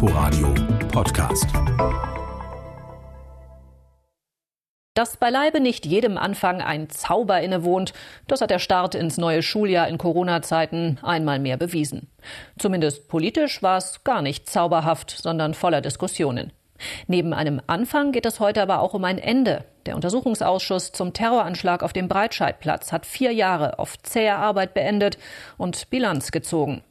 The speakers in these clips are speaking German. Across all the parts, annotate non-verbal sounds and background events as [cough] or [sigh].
Inforadio Podcast. Dass beileibe nicht jedem Anfang ein Zauber innewohnt, das hat der Start ins neue Schuljahr in Corona-Zeiten einmal mehr bewiesen. Zumindest politisch war es gar nicht zauberhaft, sondern voller Diskussionen. Neben einem Anfang geht es heute aber auch um ein Ende. Der Untersuchungsausschuss zum Terroranschlag auf dem Breitscheidplatz hat vier Jahre auf zähe Arbeit beendet und Bilanz gezogen.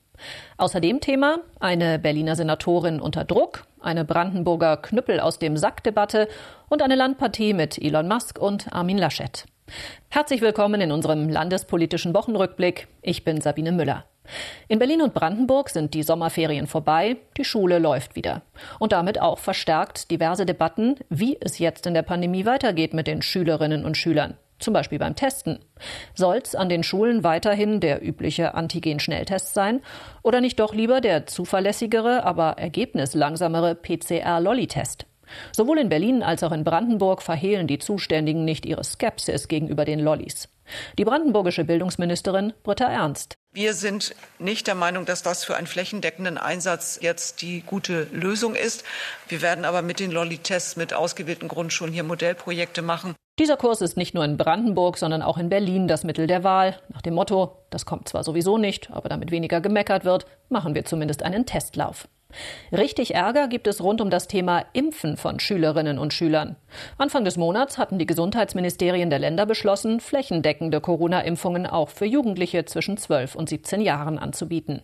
Außerdem Thema eine Berliner Senatorin unter Druck, eine Brandenburger Knüppel aus dem Sack-Debatte und eine Landpartie mit Elon Musk und Armin Laschet. Herzlich willkommen in unserem landespolitischen Wochenrückblick. Ich bin Sabine Müller. In Berlin und Brandenburg sind die Sommerferien vorbei, die Schule läuft wieder. Und damit auch verstärkt diverse Debatten, wie es jetzt in der Pandemie weitergeht mit den Schülerinnen und Schülern. Zum Beispiel beim Testen. Soll's an den Schulen weiterhin der übliche Antigen-Schnelltest sein oder nicht doch lieber der zuverlässigere, aber ergebnislangsamere PCR-Lolli-Test? Sowohl in Berlin als auch in Brandenburg verhehlen die Zuständigen nicht ihre Skepsis gegenüber den Lollis. Die brandenburgische Bildungsministerin Britta Ernst. Wir sind nicht der Meinung, dass das für einen flächendeckenden Einsatz jetzt die gute Lösung ist. Wir werden aber mit den Lolli-Tests mit ausgewählten Grundschulen hier Modellprojekte machen. Dieser Kurs ist nicht nur in Brandenburg, sondern auch in Berlin das Mittel der Wahl. Nach dem Motto, das kommt zwar sowieso nicht, aber damit weniger gemeckert wird, machen wir zumindest einen Testlauf. Richtig Ärger gibt es rund um das Thema Impfen von Schülerinnen und Schülern. Anfang des Monats hatten die Gesundheitsministerien der Länder beschlossen, flächendeckende Corona-Impfungen auch für Jugendliche zwischen 12 und 17 Jahren anzubieten.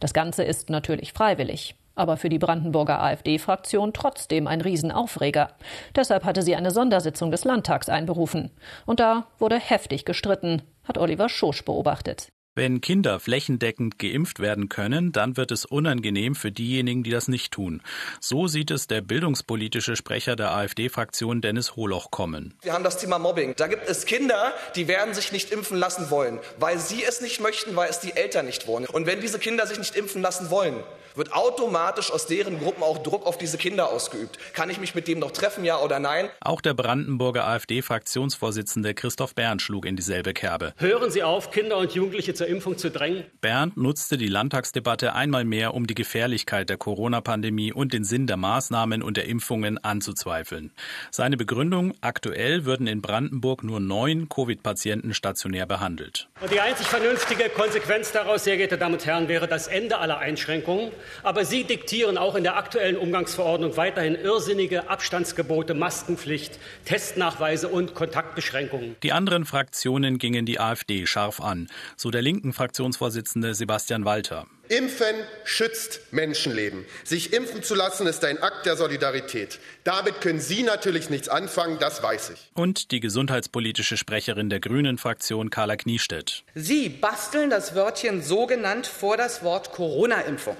Das Ganze ist natürlich freiwillig. Aber für die Brandenburger AfD-Fraktion trotzdem ein Riesenaufreger. Deshalb hatte sie eine Sondersitzung des Landtags einberufen. Und da wurde heftig gestritten, hat Oliver Schosch beobachtet. Wenn Kinder flächendeckend geimpft werden können, dann wird es unangenehm für diejenigen, die das nicht tun. So sieht es der bildungspolitische Sprecher der AfD-Fraktion Dennis Holoch kommen. Wir haben das Thema Mobbing. Da gibt es Kinder, die werden sich nicht impfen lassen wollen, weil sie es nicht möchten, weil es die Eltern nicht wollen. Und wenn diese Kinder sich nicht impfen lassen wollen, wird automatisch aus deren Gruppen auch Druck auf diese Kinder ausgeübt. Kann ich mich mit dem noch treffen, ja oder nein? Auch der Brandenburger AfD-Fraktionsvorsitzende Christoph Berndt schlug in dieselbe Kerbe. Hören Sie auf, Kinder und Jugendliche zur Impfung zu drängen. Berndt nutzte die Landtagsdebatte einmal mehr, um die Gefährlichkeit der Corona-Pandemie und den Sinn der Maßnahmen und der Impfungen anzuzweifeln. Seine Begründung, aktuell würden in Brandenburg nur neun Covid-Patienten stationär behandelt. Und die einzig vernünftige Konsequenz daraus, sehr geehrte Damen und Herren, wäre das Ende aller Einschränkungen. Aber Sie diktieren auch in der aktuellen Umgangsverordnung weiterhin irrsinnige Abstandsgebote, Maskenpflicht, Testnachweise und Kontaktbeschränkungen. Die anderen Fraktionen gingen die AfD scharf an, so der linken Fraktionsvorsitzende Sebastian Walter. Impfen schützt Menschenleben. Sich impfen zu lassen ist ein Akt der Solidarität. Damit können Sie natürlich nichts anfangen, das weiß ich. Und die gesundheitspolitische Sprecherin der Grünen Fraktion Carla Kniestedt. Sie basteln das Wörtchen sogenannt vor das Wort Corona-Impfung.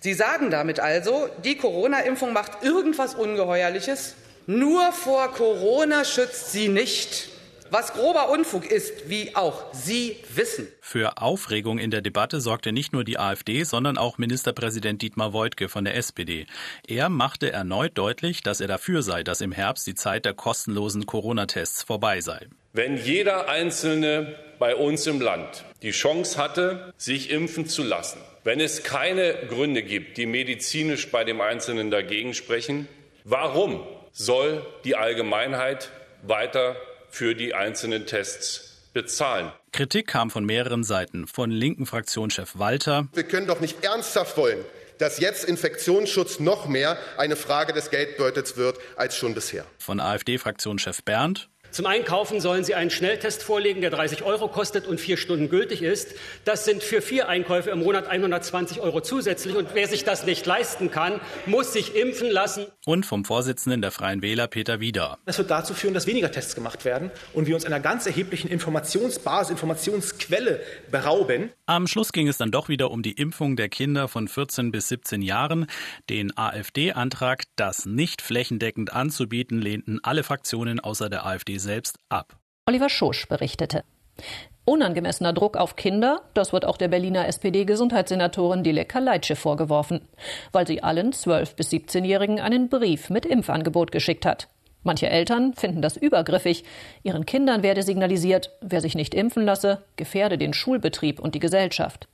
Sie sagen damit also, die Corona-Impfung macht irgendwas Ungeheuerliches, nur vor Corona schützt sie nicht. Was grober Unfug ist, wie auch Sie wissen. Für Aufregung in der Debatte sorgte nicht nur die AfD, sondern auch Ministerpräsident Dietmar Woidke von der SPD. Er machte erneut deutlich, dass er dafür sei, dass im Herbst die Zeit der kostenlosen Corona-Tests vorbei sei. Wenn jeder Einzelne bei uns im Land die Chance hatte, sich impfen zu lassen, wenn es keine Gründe gibt, die medizinisch bei dem Einzelnen dagegen sprechen, warum soll die Allgemeinheit weiter für die einzelnen Tests bezahlen? Kritik kam von mehreren Seiten. Von linken Fraktionschef Walter. Wir können doch nicht ernsthaft wollen, dass jetzt Infektionsschutz noch mehr eine Frage des Geldbeutels wird als schon bisher. Von AfD-Fraktionschef Bernd. Zum Einkaufen sollen Sie einen Schnelltest vorlegen, der 30 Euro kostet und vier Stunden gültig ist. Das sind für vier Einkäufe im Monat 120 Euro zusätzlich. Und wer sich das nicht leisten kann, muss sich impfen lassen. Und vom Vorsitzenden der Freien Wähler Peter Wieder. Das wird dazu führen, dass weniger Tests gemacht werden und wir uns einer ganz erheblichen Informationsbasis, Informationsquelle berauben. Am Schluss ging es dann doch wieder um die Impfung der Kinder von 14 bis 17 Jahren. Den AfD-Antrag, das nicht flächendeckend anzubieten, lehnten alle Fraktionen außer der AfD selbst ab. Oliver Schosch berichtete. Unangemessener Druck auf Kinder, das wird auch der Berliner SPD-Gesundheitssenatorin Dilek Kaleitsche vorgeworfen, weil sie allen 12- bis 17-Jährigen einen Brief mit Impfangebot geschickt hat. Manche Eltern finden das übergriffig. Ihren Kindern werde signalisiert, wer sich nicht impfen lasse, gefährde den Schulbetrieb und die Gesellschaft.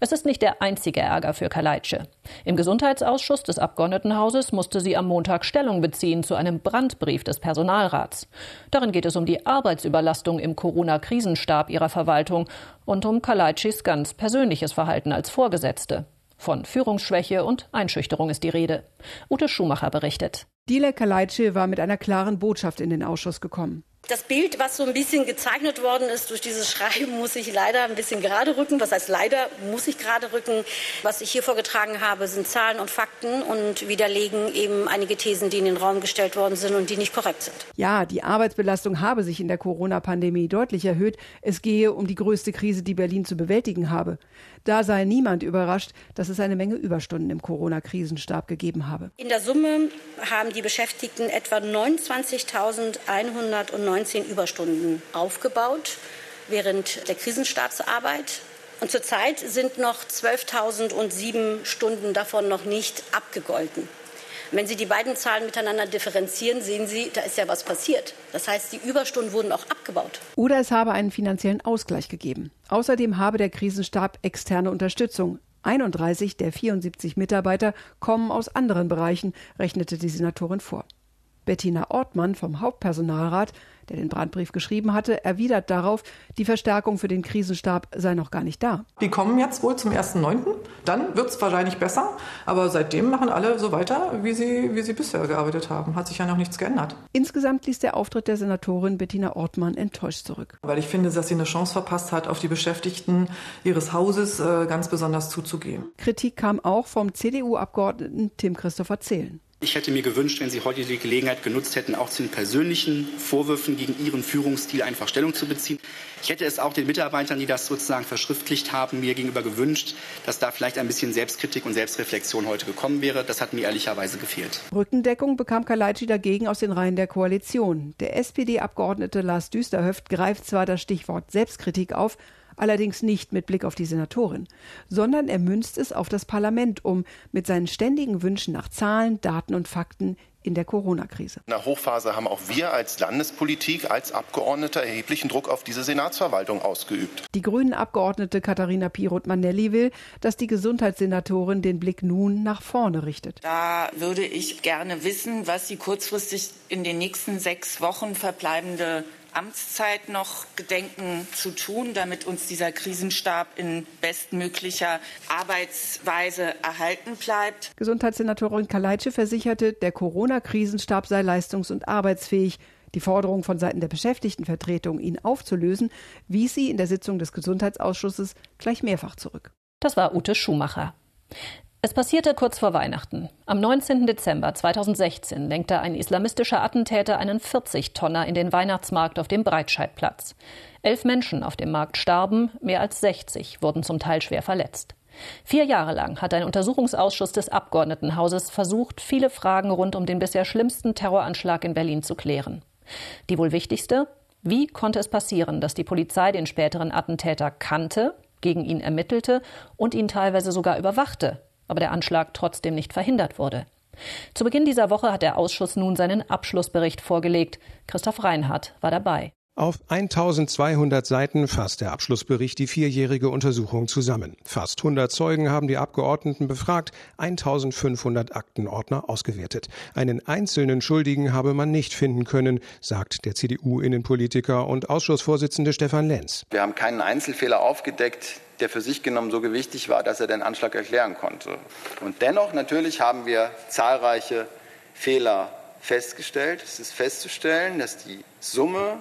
Es ist nicht der einzige Ärger für Kaleitsche. Im Gesundheitsausschuss des Abgeordnetenhauses musste sie am Montag Stellung beziehen zu einem Brandbrief des Personalrats. Darin geht es um die Arbeitsüberlastung im Corona-Krisenstab ihrer Verwaltung und um Kaleitschis ganz persönliches Verhalten als Vorgesetzte. Von Führungsschwäche und Einschüchterung ist die Rede. Ute Schumacher berichtet. Dilek Kaleitsche war mit einer klaren Botschaft in den Ausschuss gekommen. Das Bild, was so ein bisschen gezeichnet worden ist durch dieses Schreiben, muss ich leider ein bisschen gerade rücken. Was heißt leider, muss ich gerade rücken. Was ich hier vorgetragen habe, sind Zahlen und Fakten und widerlegen eben einige Thesen, die in den Raum gestellt worden sind und die nicht korrekt sind. Ja, die Arbeitsbelastung habe sich in der Corona-Pandemie deutlich erhöht. Es gehe um die größte Krise, die Berlin zu bewältigen habe. Da sei niemand überrascht, dass es eine Menge Überstunden im Corona-Krisenstab gegeben habe. In der Summe haben die Beschäftigten etwa 29.119 Überstunden aufgebaut während der Krisenstabsarbeit. Und zurzeit sind noch 12.007 Stunden davon noch nicht abgegolten. Wenn Sie die beiden Zahlen miteinander differenzieren, sehen Sie, da ist ja was passiert. Das heißt, die Überstunden wurden auch abgebaut. Oder es habe einen finanziellen Ausgleich gegeben. Außerdem habe der Krisenstab externe Unterstützung. 31 der 74 Mitarbeiter kommen aus anderen Bereichen, rechnete die Senatorin vor. Bettina Ortmann vom Hauptpersonalrat der den Brandbrief geschrieben hatte, erwidert darauf, die Verstärkung für den Krisenstab sei noch gar nicht da. Die kommen jetzt wohl zum 1.9. Dann wird es wahrscheinlich besser. Aber seitdem machen alle so weiter, wie sie, wie sie bisher gearbeitet haben. Hat sich ja noch nichts geändert. Insgesamt ließ der Auftritt der Senatorin Bettina Ortmann enttäuscht zurück. Weil ich finde, dass sie eine Chance verpasst hat, auf die Beschäftigten ihres Hauses äh, ganz besonders zuzugehen. Kritik kam auch vom CDU-Abgeordneten Tim Christopher Zählen. Ich hätte mir gewünscht, wenn Sie heute die Gelegenheit genutzt hätten, auch zu den persönlichen Vorwürfen gegen Ihren Führungsstil einfach Stellung zu beziehen. Ich hätte es auch den Mitarbeitern, die das sozusagen verschriftlicht haben, mir gegenüber gewünscht, dass da vielleicht ein bisschen Selbstkritik und Selbstreflexion heute gekommen wäre. Das hat mir ehrlicherweise gefehlt. Rückendeckung bekam Kalaitschi dagegen aus den Reihen der Koalition. Der SPD-Abgeordnete Lars Düsterhöft greift zwar das Stichwort Selbstkritik auf, allerdings nicht mit Blick auf die Senatorin, sondern er münzt es auf das Parlament um, mit seinen ständigen Wünschen nach Zahlen, Daten und Fakten in der Corona-Krise. In der Hochphase haben auch wir als Landespolitik, als Abgeordnete erheblichen Druck auf diese Senatsverwaltung ausgeübt. Die grünen Abgeordnete Katharina Piroth-Manelli will, dass die Gesundheitssenatorin den Blick nun nach vorne richtet. Da würde ich gerne wissen, was sie kurzfristig in den nächsten sechs Wochen verbleibende Amtszeit noch gedenken zu tun, damit uns dieser Krisenstab in bestmöglicher Arbeitsweise erhalten bleibt. Gesundheitssenatorin Kaleitsche versicherte, der Corona-Krisenstab sei leistungs- und arbeitsfähig. Die Forderung von Seiten der Beschäftigtenvertretung, ihn aufzulösen, wies sie in der Sitzung des Gesundheitsausschusses gleich mehrfach zurück. Das war Ute Schumacher. Es passierte kurz vor Weihnachten. Am 19. Dezember 2016 lenkte ein islamistischer Attentäter einen 40-Tonner in den Weihnachtsmarkt auf dem Breitscheidplatz. Elf Menschen auf dem Markt starben, mehr als 60 wurden zum Teil schwer verletzt. Vier Jahre lang hat ein Untersuchungsausschuss des Abgeordnetenhauses versucht, viele Fragen rund um den bisher schlimmsten Terroranschlag in Berlin zu klären. Die wohl wichtigste? Wie konnte es passieren, dass die Polizei den späteren Attentäter kannte, gegen ihn ermittelte und ihn teilweise sogar überwachte? Aber der Anschlag trotzdem nicht verhindert wurde. Zu Beginn dieser Woche hat der Ausschuss nun seinen Abschlussbericht vorgelegt. Christoph Reinhardt war dabei. Auf 1200 Seiten fasst der Abschlussbericht die vierjährige Untersuchung zusammen. Fast 100 Zeugen haben die Abgeordneten befragt, 1500 Aktenordner ausgewertet. Einen einzelnen Schuldigen habe man nicht finden können, sagt der CDU-Innenpolitiker und Ausschussvorsitzende Stefan Lenz. Wir haben keinen Einzelfehler aufgedeckt, der für sich genommen so gewichtig war, dass er den Anschlag erklären konnte. Und dennoch natürlich haben wir zahlreiche Fehler festgestellt. Es ist festzustellen, dass die Summe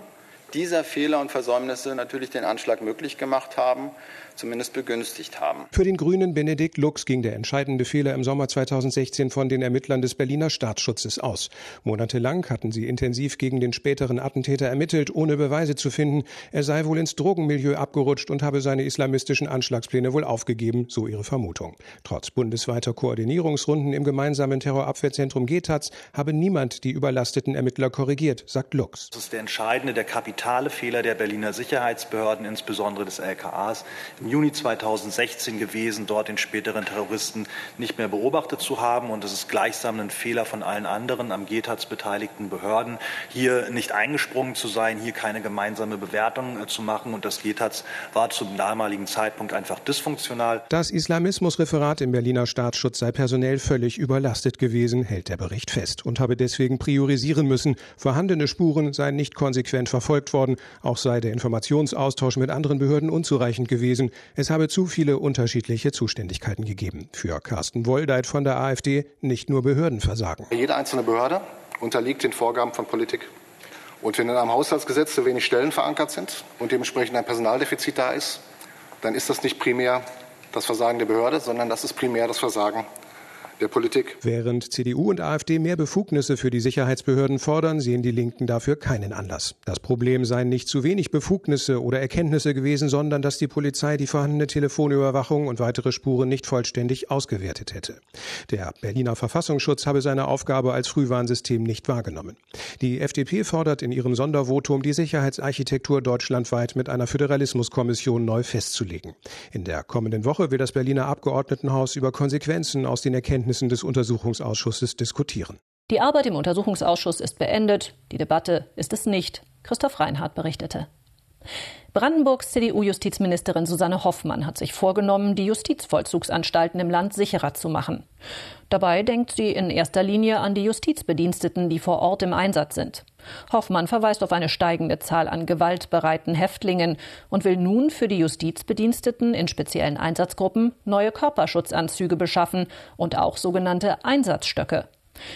dieser Fehler und Versäumnisse natürlich den Anschlag möglich gemacht haben zumindest begünstigt haben. Für den Grünen Benedikt Lux ging der entscheidende Fehler im Sommer 2016 von den Ermittlern des Berliner Staatsschutzes aus. Monatelang hatten sie intensiv gegen den späteren Attentäter ermittelt, ohne Beweise zu finden. Er sei wohl ins Drogenmilieu abgerutscht und habe seine islamistischen Anschlagspläne wohl aufgegeben, so ihre Vermutung. Trotz bundesweiter Koordinierungsrunden im gemeinsamen Terrorabwehrzentrum GETAZ habe niemand die überlasteten Ermittler korrigiert, sagt Lux. Das ist der entscheidende, der kapitale Fehler der Berliner Sicherheitsbehörden, insbesondere des LKAs im Juni 2016 gewesen, dort den späteren Terroristen nicht mehr beobachtet zu haben. Und es ist gleichsam ein Fehler von allen anderen am GTAZ beteiligten Behörden, hier nicht eingesprungen zu sein, hier keine gemeinsame Bewertung äh, zu machen. Und das GTAZ war zum damaligen Zeitpunkt einfach dysfunktional. Das Islamismusreferat im Berliner Staatsschutz sei personell völlig überlastet gewesen, hält der Bericht fest und habe deswegen priorisieren müssen. Vorhandene Spuren seien nicht konsequent verfolgt worden. Auch sei der Informationsaustausch mit anderen Behörden unzureichend gewesen. Es habe zu viele unterschiedliche Zuständigkeiten gegeben. Für Carsten Woldeit von der AfD nicht nur Behördenversagen. Jede einzelne Behörde unterliegt den Vorgaben von Politik. Und wenn in einem Haushaltsgesetz zu wenig Stellen verankert sind und dementsprechend ein Personaldefizit da ist, dann ist das nicht primär das Versagen der Behörde, sondern das ist primär das Versagen der Politik. Während CDU und AfD mehr Befugnisse für die Sicherheitsbehörden fordern, sehen die Linken dafür keinen Anlass. Das Problem seien nicht zu wenig Befugnisse oder Erkenntnisse gewesen, sondern dass die Polizei die vorhandene Telefonüberwachung und weitere Spuren nicht vollständig ausgewertet hätte. Der Berliner Verfassungsschutz habe seine Aufgabe als Frühwarnsystem nicht wahrgenommen. Die FDP fordert in ihrem Sondervotum, die Sicherheitsarchitektur deutschlandweit mit einer Föderalismuskommission neu festzulegen. In der kommenden Woche will das Berliner Abgeordnetenhaus über Konsequenzen aus den Erkenntnissen Ergebnissen des Untersuchungsausschusses diskutieren. Die Arbeit im Untersuchungsausschuss ist beendet, die Debatte ist es nicht, Christoph Reinhardt berichtete. Brandenburgs CDU-Justizministerin Susanne Hoffmann hat sich vorgenommen, die Justizvollzugsanstalten im Land sicherer zu machen. Dabei denkt sie in erster Linie an die Justizbediensteten, die vor Ort im Einsatz sind. Hoffmann verweist auf eine steigende Zahl an gewaltbereiten Häftlingen und will nun für die Justizbediensteten in speziellen Einsatzgruppen neue Körperschutzanzüge beschaffen und auch sogenannte Einsatzstöcke.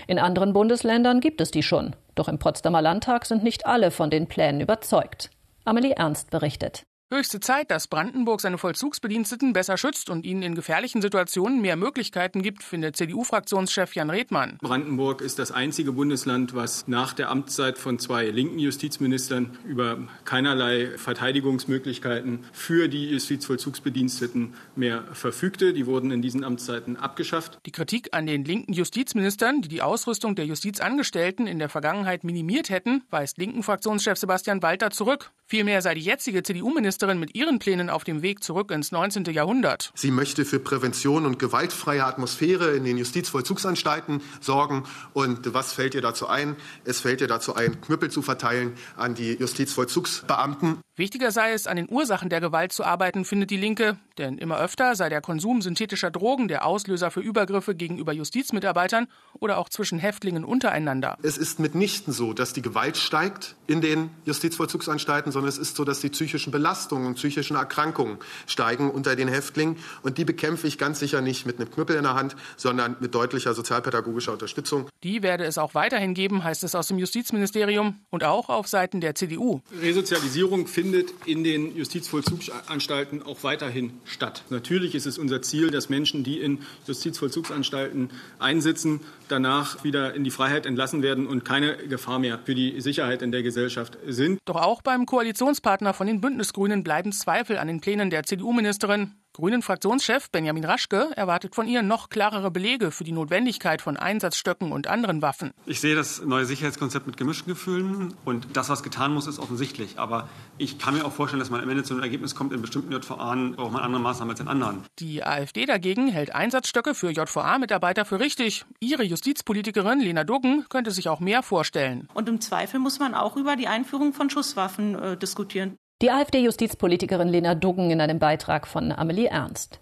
In anderen Bundesländern gibt es die schon, doch im Potsdamer Landtag sind nicht alle von den Plänen überzeugt. Amelie Ernst berichtet. Höchste Zeit, dass Brandenburg seine Vollzugsbediensteten besser schützt und ihnen in gefährlichen Situationen mehr Möglichkeiten gibt, findet CDU-Fraktionschef Jan Redmann. Brandenburg ist das einzige Bundesland, was nach der Amtszeit von zwei linken Justizministern über keinerlei Verteidigungsmöglichkeiten für die Justizvollzugsbediensteten mehr verfügte. Die wurden in diesen Amtszeiten abgeschafft. Die Kritik an den linken Justizministern, die die Ausrüstung der Justizangestellten in der Vergangenheit minimiert hätten, weist linken Fraktionschef Sebastian Walter zurück. Vielmehr sei die jetzige CDU-Ministerin mit ihren Plänen auf dem Weg zurück ins 19. Jahrhundert. Sie möchte für Prävention und gewaltfreie Atmosphäre in den Justizvollzugsanstalten sorgen. Und was fällt ihr dazu ein? Es fällt ihr dazu ein, Knüppel zu verteilen an die Justizvollzugsbeamten. Wichtiger sei es, an den Ursachen der Gewalt zu arbeiten, findet die Linke, denn immer öfter sei der Konsum synthetischer Drogen der Auslöser für Übergriffe gegenüber Justizmitarbeitern oder auch zwischen Häftlingen untereinander. Es ist mitnichten so, dass die Gewalt steigt in den Justizvollzugsanstalten, sondern es ist so, dass die psychischen Belastungen und psychischen Erkrankungen steigen unter den Häftlingen. Und die bekämpfe ich ganz sicher nicht mit einem Knüppel in der Hand, sondern mit deutlicher sozialpädagogischer Unterstützung. Die werde es auch weiterhin geben, heißt es aus dem Justizministerium und auch auf Seiten der CDU. Resozialisierung findet findet in den Justizvollzugsanstalten auch weiterhin statt. Natürlich ist es unser Ziel, dass Menschen, die in Justizvollzugsanstalten einsitzen, danach wieder in die Freiheit entlassen werden und keine Gefahr mehr für die Sicherheit in der Gesellschaft sind. Doch auch beim Koalitionspartner von den Bündnisgrünen bleiben Zweifel an den Plänen der CDU-Ministerin. Grünen-Fraktionschef Benjamin Raschke erwartet von ihr noch klarere Belege für die Notwendigkeit von Einsatzstöcken und anderen Waffen. Ich sehe das neue Sicherheitskonzept mit gemischten Gefühlen und das, was getan muss, ist offensichtlich. Aber ich kann mir auch vorstellen, dass man am Ende zu einem Ergebnis kommt, in bestimmten JVA braucht man andere Maßnahmen als in anderen. Die AfD dagegen hält Einsatzstöcke für JVA-Mitarbeiter für richtig. Ihre Justizpolitikerin Lena Duggen könnte sich auch mehr vorstellen. Und im Zweifel muss man auch über die Einführung von Schusswaffen äh, diskutieren. Die AfD-Justizpolitikerin Lena Duggen in einem Beitrag von Amelie Ernst.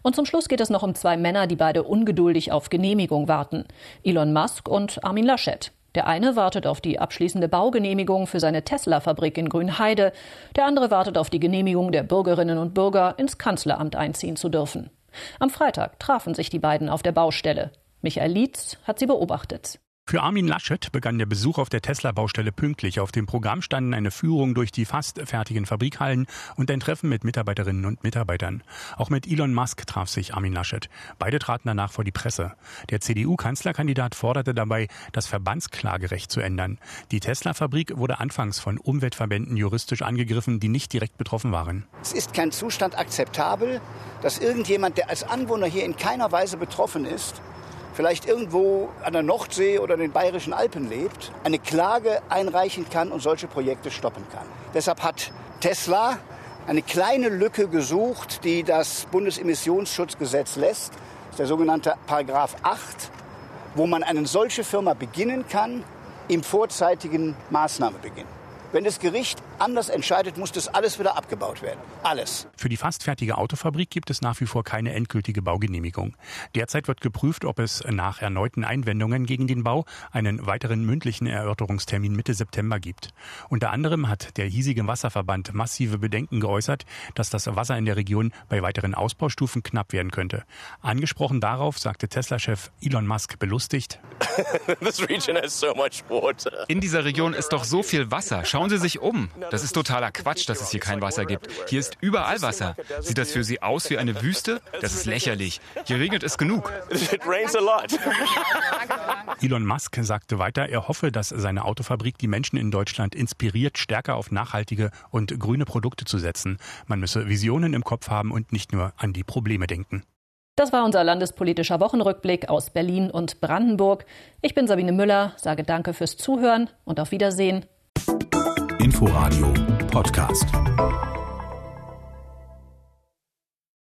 Und zum Schluss geht es noch um zwei Männer, die beide ungeduldig auf Genehmigung warten. Elon Musk und Armin Laschet. Der eine wartet auf die abschließende Baugenehmigung für seine Tesla-Fabrik in Grünheide. Der andere wartet auf die Genehmigung der Bürgerinnen und Bürger, ins Kanzleramt einziehen zu dürfen. Am Freitag trafen sich die beiden auf der Baustelle. Michael Lietz hat sie beobachtet. Für Armin Laschet begann der Besuch auf der Tesla-Baustelle pünktlich. Auf dem Programm standen eine Führung durch die fast fertigen Fabrikhallen und ein Treffen mit Mitarbeiterinnen und Mitarbeitern. Auch mit Elon Musk traf sich Armin Laschet. Beide traten danach vor die Presse. Der CDU-Kanzlerkandidat forderte dabei, das Verbandsklagerecht zu ändern. Die Tesla-Fabrik wurde anfangs von Umweltverbänden juristisch angegriffen, die nicht direkt betroffen waren. Es ist kein Zustand akzeptabel, dass irgendjemand, der als Anwohner hier in keiner Weise betroffen ist, vielleicht irgendwo an der Nordsee oder den bayerischen Alpen lebt, eine Klage einreichen kann und solche Projekte stoppen kann. Deshalb hat Tesla eine kleine Lücke gesucht, die das Bundesemissionsschutzgesetz lässt. Das ist der sogenannte Paragraph 8, wo man eine solche Firma beginnen kann im vorzeitigen Maßnahmebeginn. Wenn das Gericht anders entscheidet, muss das alles wieder abgebaut werden. Alles. Für die fast fertige Autofabrik gibt es nach wie vor keine endgültige Baugenehmigung. Derzeit wird geprüft, ob es nach erneuten Einwendungen gegen den Bau einen weiteren mündlichen Erörterungstermin Mitte September gibt. Unter anderem hat der hiesige Wasserverband massive Bedenken geäußert, dass das Wasser in der Region bei weiteren Ausbaustufen knapp werden könnte. Angesprochen darauf sagte Tesla-Chef Elon Musk belustigt. [laughs] In dieser Region ist doch so viel Wasser. Schauen Sie sich um. Das ist totaler Quatsch, dass es hier kein Wasser gibt. Hier ist überall Wasser. Sieht das für Sie aus wie eine Wüste? Das ist lächerlich. Hier regnet es genug. [laughs] Elon Musk sagte weiter, er hoffe, dass seine Autofabrik die Menschen in Deutschland inspiriert, stärker auf nachhaltige und grüne Produkte zu setzen. Man müsse Visionen im Kopf haben und nicht nur an die Probleme denken. Das war unser landespolitischer Wochenrückblick aus Berlin und Brandenburg. Ich bin Sabine Müller, sage danke fürs Zuhören und auf Wiedersehen. Inforadio Podcast.